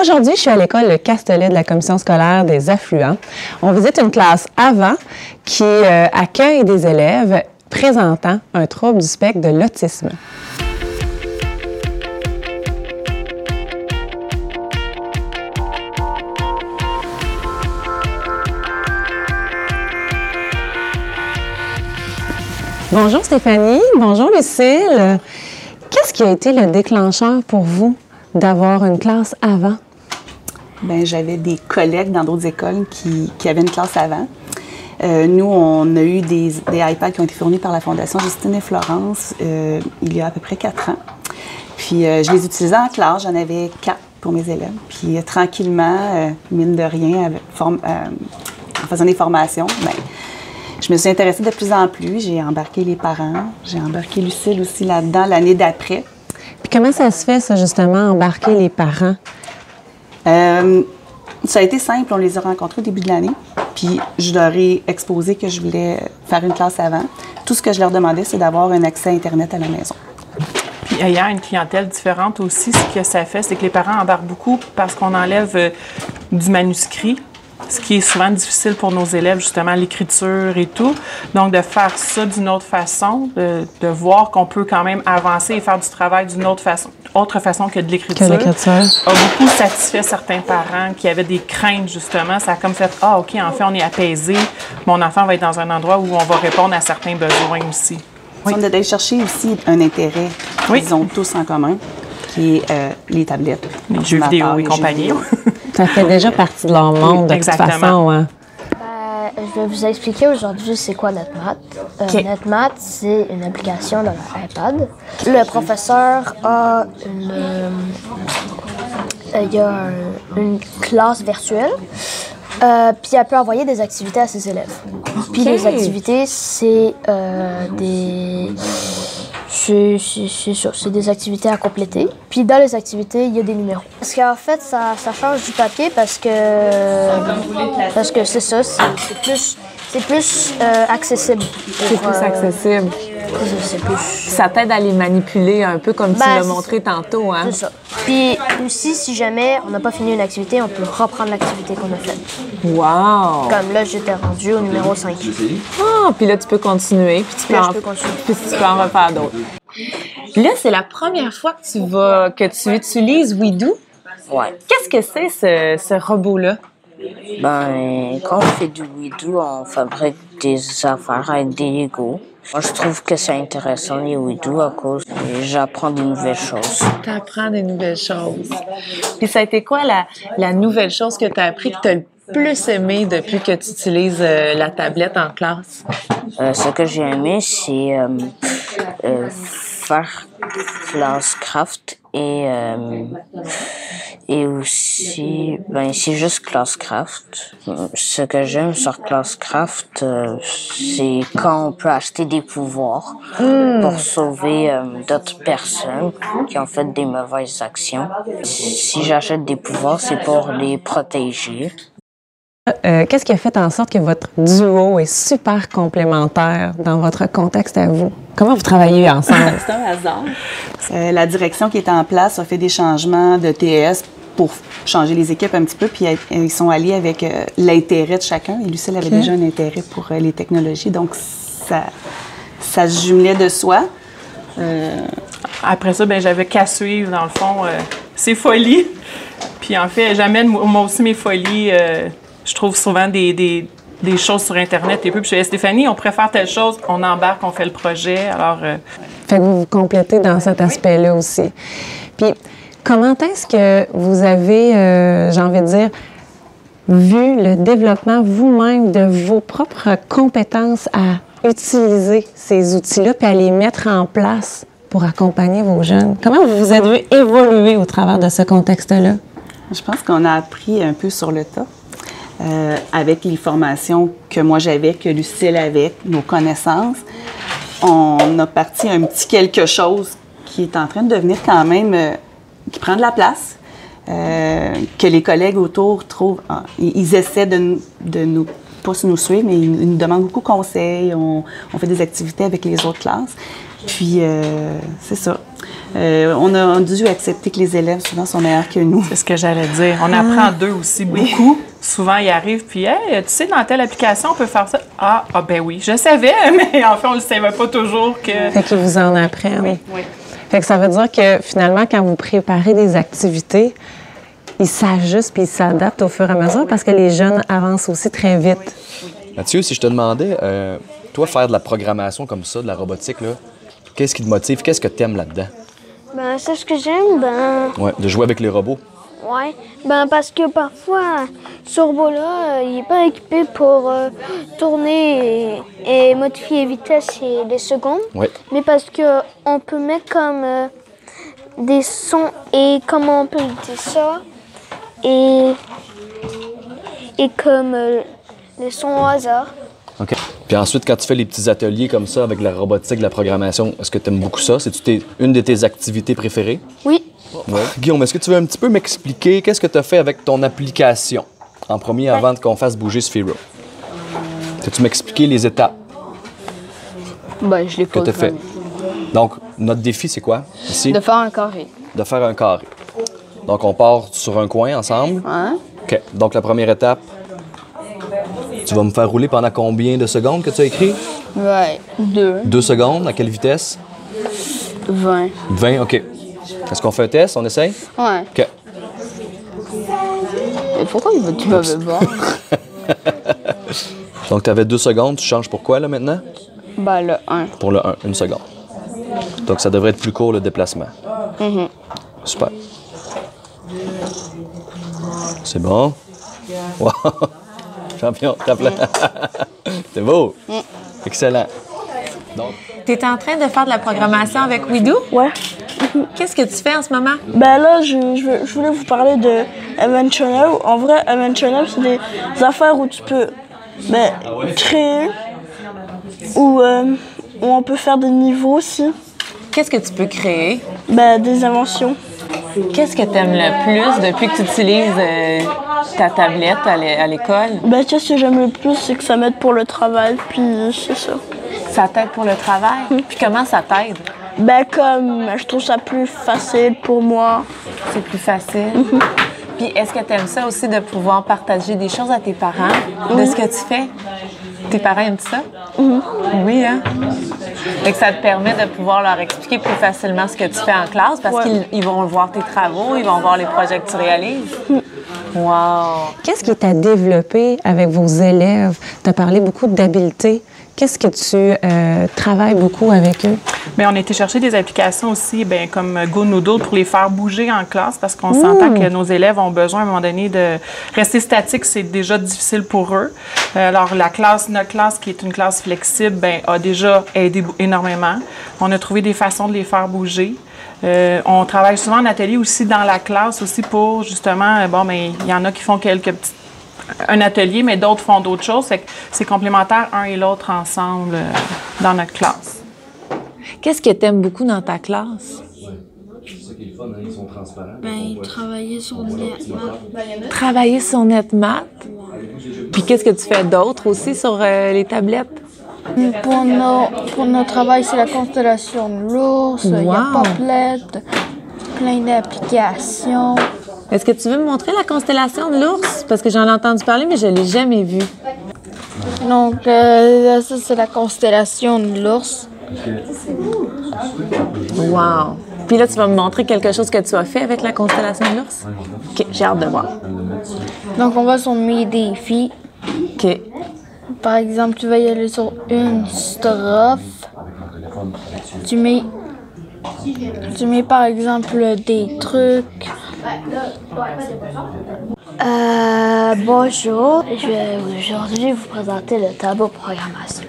Aujourd'hui, je suis à l'école Le Castellet de la Commission scolaire des affluents. On visite une classe avant qui euh, accueille des élèves présentant un trouble du spectre de l'autisme. Bonjour Stéphanie, bonjour Lucille. Qu'est-ce qui a été le déclencheur pour vous? D'avoir une classe avant? Bien, j'avais des collègues dans d'autres écoles qui, avaient une classe avant. Euh, nous, on a eu des, iPads qui ont été fournis par la Fondation Justine et Florence euh, il y a à peu près quatre ans. Puis, euh, je les utilisais en classe. J'en avais quatre pour mes élèves. Puis, tranquillement, mine de rien, en faisant des formations, bien, je me suis intéressée de plus en plus. J'ai embarqué les parents. J'ai embarqué Lucille aussi là-dedans l'année d'après. Comment ça se fait, ça, justement, embarquer les parents? Euh, ça a été simple. On les a rencontrés au début de l'année. Puis je leur ai exposé que je voulais faire une classe avant. Tout ce que je leur demandais, c'est d'avoir un accès à Internet à la maison. Puis ayant une clientèle différente aussi, ce que ça fait, c'est que les parents embarquent beaucoup parce qu'on enlève euh, du manuscrit ce qui est souvent difficile pour nos élèves, justement, l'écriture et tout. Donc, de faire ça d'une autre façon, de, voir qu'on peut quand même avancer et faire du travail d'une autre façon, autre façon que de l'écriture, a beaucoup satisfait certains parents qui avaient des craintes, justement. Ça a comme fait, ah, OK, en fait, on est apaisé. Mon enfant va être dans un endroit où on va répondre à certains besoins aussi. Oui. On a d'aller chercher aussi un intérêt qu'ils ont tous en commun, qui est euh, les tablettes. Les jeux vidéo et compagnie. Ça fait déjà partie de leur monde, de toute façon. Hein. Ben, je vais vous expliquer aujourd'hui c'est quoi NetMath. Euh, NetMath, c'est une application dans iPad. Le professeur a une, euh, il y a une classe virtuelle. Euh, puis elle peut envoyer des activités à ses élèves. Puis les activités, c'est des c'est c'est des activités à compléter. Puis dans les activités, il y a des numéros. Parce qu'en fait, ça, ça, change du papier parce que parce que c'est ça, c'est plus c'est plus euh, accessible. C'est plus Ça t'aide à les manipuler un peu comme tu ben, l'as montré tantôt. Hein? C'est ça. Puis aussi, si jamais on n'a pas fini une activité, on peut reprendre l'activité qu'on a faite. Wow! Comme là, j'étais rendu au numéro 5. Ah, puis là, tu peux continuer, puis tu, peux, en, puis tu peux en refaire d'autres. Là, c'est la première fois que tu vas que tu utilises WeDo. Ouais. Qu'est-ce que c'est ce, ce robot-là? Ben, quand on fait du WeDo, on fabrique des affaires avec des Lego. Moi, je trouve que c'est intéressant les WeDo à cause j'apprends de nouvelles choses. Tu apprends des nouvelles choses. Puis ça a été quoi la, la nouvelle chose que tu as appris que tu as le plus aimé depuis que tu utilises euh, la tablette en classe? Euh, ce que j'ai aimé, c'est euh, euh faire Classcraft et et aussi ben c'est juste Classcraft. Ce que j'aime sur Classcraft, euh, c'est quand on peut acheter des pouvoirs pour sauver euh, d'autres personnes qui ont fait des mauvaises actions. Si j'achète des pouvoirs, c'est pour les protéger. Euh, qu'est-ce qui a fait en sorte que votre duo est super complémentaire dans votre contexte à vous? Comment vous travaillez ensemble? C'est un hasard. Euh, la direction qui est en place a fait des changements de TS pour changer les équipes un petit peu, puis ils sont alliés avec euh, l'intérêt de chacun. Et Lucille avait déjà un intérêt pour les technologies, donc ça, ça se jumelait de soi. Après ça, ben j'avais qu'à suivre, dans le fond, ses folies. Puis en fait, j'amène moi aussi mes folies je trouve souvent des, des, des, choses sur Internet et puis je dis Stéphanie, on préfère telle chose, on embarque, on fait le projet. Alors. Euh, fait que vous vous complétez dans cet aspect-là aussi. Puis, comment est-ce que vous avez, euh, j'ai envie de dire, vu le développement vous-même de vos propres compétences à utiliser ces outils-là puis à les mettre en place pour accompagner vos jeunes? Comment vous vous êtes vu évoluer au travers de ce contexte-là? Je pense qu'on a appris un peu sur le tas. Euh, avec les formations que moi j'avais, que Lucille avait, nos connaissances, on a parti un petit quelque chose qui est en train de devenir quand même, euh, qui prend de la place, euh, que les collègues autour trouvent, ah, ils essaient de, de, nous, pas nous suivre, mais ils, nous demandent beaucoup de conseils, on, on, fait des activités avec les autres classes. Puis, c'est ça. Euh, on a dû accepter que les élèves, souvent, sont meilleurs que nous. C'est ce que j'allais dire. On apprend d'eux aussi beaucoup. Souvent, ils arrivent, puis, hey, tu sais, dans telle application, on peut faire ça. Ah, ah ben oui, je savais, mais en fait, on ne le savait pas toujours que. Fait qu'ils vous en apprennent. Oui, oui. Fait que ça veut dire que finalement, quand vous préparez des activités, ils s'ajustent puis ils s'adaptent au fur et à mesure parce que les jeunes avancent aussi très vite. Mathieu, si je te demandais, euh, toi, faire de la programmation comme ça, de la robotique, là, qu'est-ce qui te motive? Qu'est-ce que tu aimes là-dedans? Ben, c'est ce que j'aime, ben, Ouais, de jouer avec les robots. ouais. Ben, parce que parfois, ce robot-là, euh, il n'est pas équipé pour euh, tourner et, et modifier les vitesses et les secondes. Ouais. Mais parce que on peut mettre comme euh, des sons et comment on peut dire ça et et comme les sons au hasard. Puis ensuite, quand tu fais les petits ateliers comme ça avec la robotique, la programmation, est-ce que tu aimes beaucoup ça? C'est-tu une de tes activités préférées? Oui. Ouais. Guillaume, est-ce que tu veux un petit peu m'expliquer qu'est-ce que tu as fait avec ton application? En premier avant qu'on fasse bouger Sphero? Peux-tu m'expliquer les étapes? Ben, je l'ai que pas tu as fait? Donc, notre défi, c'est quoi? Ici? De faire un carré. De faire un carré. Donc, on part sur un coin ensemble. Hein? OK. Donc, la première étape, tu vas me faire rouler pendant combien de secondes que tu as écrit? Ouais. Deux. Deux secondes. À quelle vitesse? Vingt. 20, OK. Est-ce qu'on fait un test? On essaye? Ouais. OK. Et pourquoi il veut- tu m'avais pas? Donc, tu avais deux secondes. Tu changes pour quoi, là, maintenant? ben, le un. Pour le 1, une seconde. Donc, ça devrait être plus court, le déplacement. Super. C'est bon? Wow! Champion, tape-le. C'est beau! Excellent. Donc, Tu es en train de faire de la programmation avec Widoo? Ouais. Qu'est-ce que tu fais en ce moment? Ben là, je, je, veux- je voulais vous parler de Event Channel. En vrai, Event Channel, c'est des affaires où tu peux ben, créer, ou euh, où on peut faire des niveaux aussi, Qu'est-ce que tu peux créer? ben, des inventions. Qu'est-ce que tu aimes le plus depuis que tu utilises euh, ta tablette à l'é- à l'école? Ben, qu'est-ce que j'aime le plus, c'est que ça m'aide pour le travail, puis c'est ça. Ça t'aide pour le travail? Puis comment ça t'aide? Ben, comme je trouve ça plus facile pour moi. C'est plus facile. Puis est-ce que tu aimes ça aussi de pouvoir partager des choses à tes parents? De ce que tu fais? Tes parents aiment ça? Oui, hein? Fait que ça te permet de pouvoir leur expliquer plus facilement ce que tu fais en classe parce qu'ils ils vont voir tes travaux, ils vont voir les projets que tu réalises. Wow! Qu'est-ce qui est à développer avec vos élèves? Tu as parlé beaucoup d'habiletés. Qu'est-ce que tu euh, travailles beaucoup avec eux? Mais on a été chercher des applications aussi, ben, comme GoNoodle, pour les faire bouger en classe, parce qu'on s'entend que nos élèves ont besoin à un moment donné de rester statiques, c'est déjà difficile pour eux. Alors, la classe, notre classe, qui est une classe flexible, ben, a déjà aidé énormément. On a trouvé des façons de les faire bouger. Euh, on travaille souvent en atelier aussi dans la classe aussi pour justement, euh, bon, mais il y en a qui font quelques petites un atelier, mais d'autres font d'autres choses. Fait que c'est complémentaire un et l'autre ensemble euh, dans notre classe. Qu'est-ce que tu aimes beaucoup dans ta classe? Ben, travailler sur Travailler sur NetMath. Puis qu'est-ce que tu fais d'autre aussi sur euh, les tablettes? Pour, nos, pour travail, c'est la constellation de l'ours, il y a Wow. Poplet, plein d'applications. Est-ce que tu veux me montrer la constellation de l'ours? Parce que j'en ai entendu parler, mais je ne l'ai jamais vue. Donc, euh, ça, c'est la constellation de l'ours. Wow! Puis là, tu vas me montrer quelque chose que tu as fait avec la constellation de l'ours? OK, j'ai hâte de voir. Donc, on va sur mes défis. OK. Par exemple, tu vas y aller sur une strophe. Tu mets, tu mets par exemple des trucs. Euh, bonjour, je vais aujourd'hui vous présenter le tableau de programmation.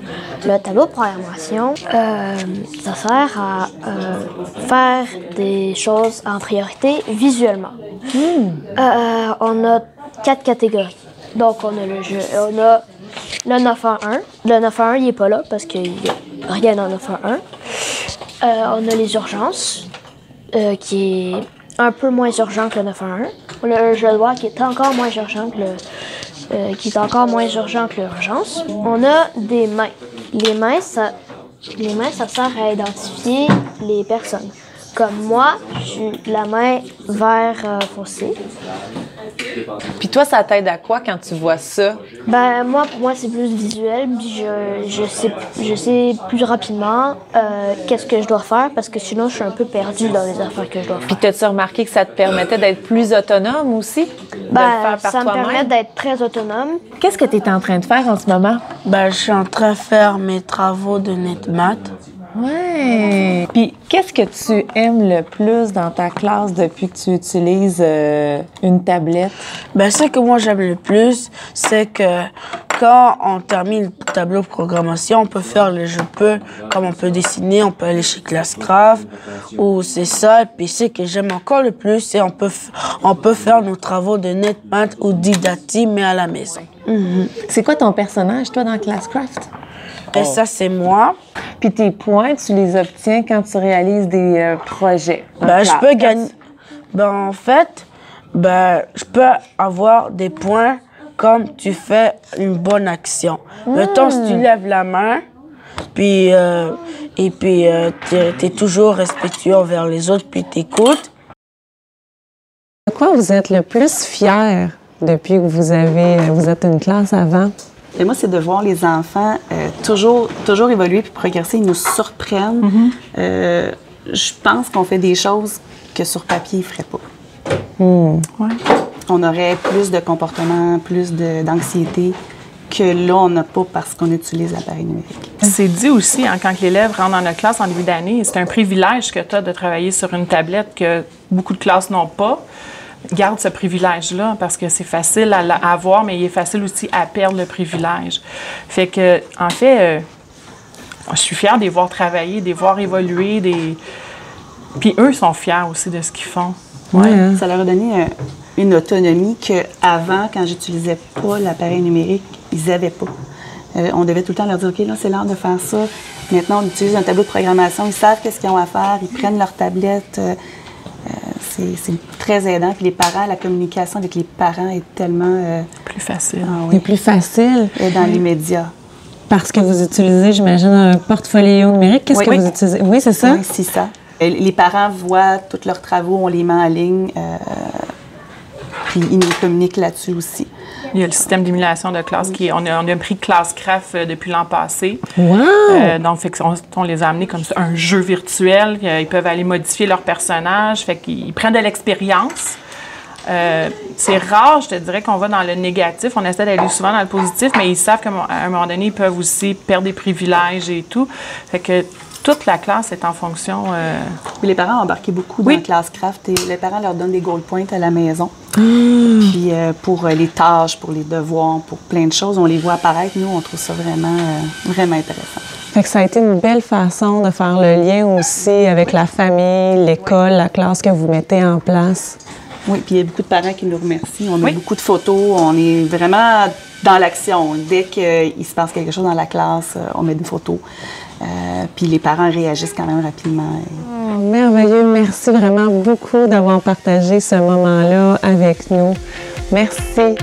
Le tableau de programmation, euh, ça sert à euh, faire des choses en priorité visuellement. Euh, on a quatre catégories. Donc, on a le jeu, on a le 9 en 1. Le 9 en 1, il n'est pas là parce qu'il n'y a rien dans 9 en 1. Euh, on a les urgences, euh, qui est un peu moins urgent que le 9 en 1. On a un jeu de loi qui est encore moins urgent que le, euh, qui est encore moins urgent que l'urgence. On a des mains. Les mains, ça, les mains, ça sert à identifier les personnes. Comme moi, j'ai la main vert euh, foncé. Puis toi, ça t'aide à quoi quand tu vois ça? Ben, moi, pour moi, c'est plus visuel. Puis je, je, sais, je sais plus rapidement euh, qu'est-ce que je dois faire parce que sinon, je suis un peu perdue dans les affaires que je dois faire. Puis t'as-tu remarqué que ça te permettait d'être plus autonome aussi? de le Ben, faire par ça me permet d'être très autonome. Qu'est-ce que tu es en train de faire en ce moment? Ben, je suis en train de faire mes travaux de NetMath. Ouais. Puis qu'est-ce que tu aimes le plus dans ta classe depuis que tu utilises euh, une tablette? Ben, ce que moi j'aime le plus, c'est que quand on termine le tableau de programmation, on peut faire les jeux peu, comme on peut dessiner, on peut aller chez Classcraft, ou c'est ça. Et puis ce que j'aime encore le plus, c'est on peut, on peut faire nos travaux de NetMath ou Didati, mais à la maison. C'est quoi ton personnage, toi, dans Classcraft? Et ça, c'est moi. Puis tes points, tu les obtiens quand tu réalises des euh, projets. en Ben, je peux gagner. Ben, en fait, ben, je peux avoir des points comme tu fais une bonne action. Mettons, si tu lèves la main, puis, euh, et puis tu es, toujours respectueux envers les autres, puis t'écoutes. De quoi vous êtes le plus fier depuis que vous avez vous êtes une classe avant? Et moi, c'est de voir les enfants euh, toujours, toujours évoluer puis progresser. Ils nous surprennent. Euh, je pense qu'on fait des choses que sur papier, ils ne feraient pas. On aurait plus de comportement, plus d'anxiété que là, on n'a pas parce qu'on utilise l'appareil numérique. C'est dit aussi, hein, quand l'élève rentre dans notre classe en début d'année, c'est un privilège que tu as de travailler sur une tablette que beaucoup de classes n'ont pas. Garde ce privilège-là parce que c'est facile à, avoir, mais il est facile aussi à perdre le privilège. Fait que, en fait, euh, je suis fière de les voir travailler, de les voir évoluer, des... puis eux sont fiers aussi de ce qu'ils font. Ouais, hein. Ça leur a donné euh, une autonomie qu'avant, quand j'utilisais pas l'appareil numérique, ils n'avaient pas. Euh, on devait tout le temps leur dire, OK, là, c'est l'heure de faire ça. Maintenant, on utilise un tableau de programmation. Ils savent qu'est-ce qu'ils ont à faire. Ils prennent leur tablette. Euh, c'est très aidant. Puis les parents, la communication avec les parents est tellement euh, Plus facile. ah oui, plus facile est dans les médias. parce que vous utilisez, j'imagine, un portfolio numérique. Qu'est-ce Oui. que Oui. vous utilisez? Oui, c'est ça? Oui, c'est ça. Et Les parents voient tous leurs travaux, on les met en ligne. euh, puis ils nous communiquent là-dessus aussi. Il y a le système d'émulation de classe qui on a, on a pris Classcraft euh, depuis l'an passé. Wow! Euh, donc, fait on, on les a amenés comme ça, un jeu virtuel. euh, ils peuvent aller modifier leur personnage. Fait qu'ils ils prennent de l'expérience. Euh, c'est rare, je te dirais, qu'on va dans le négatif. On essaie d'aller souvent dans le positif, mais ils savent qu'à un moment donné, ils peuvent aussi perdre des privilèges et tout. Fait que toute la classe est en fonction. euh, les parents ont embarqué beaucoup Oui. dans Classcraft et les parents leur donnent des gold points à la maison. Ah! Puis euh, pour euh, les tâches, pour les devoirs, pour plein de choses, on les voit apparaître. Nous, on trouve ça vraiment, euh, vraiment intéressant. Fait que ça a été une belle façon de faire le lien aussi avec la famille, l'école, la classe que vous mettez en place. Oui, puis il y a beaucoup de parents qui nous remercient. On met Oui. beaucoup de photos. On est vraiment dans l'action. Dès qu'il se passe quelque chose dans la classe, on met des photos. Euh, puis les parents réagissent quand même rapidement. Oh, merveilleux. Merci vraiment beaucoup d'avoir partagé ce moment-là avec nous. Merci.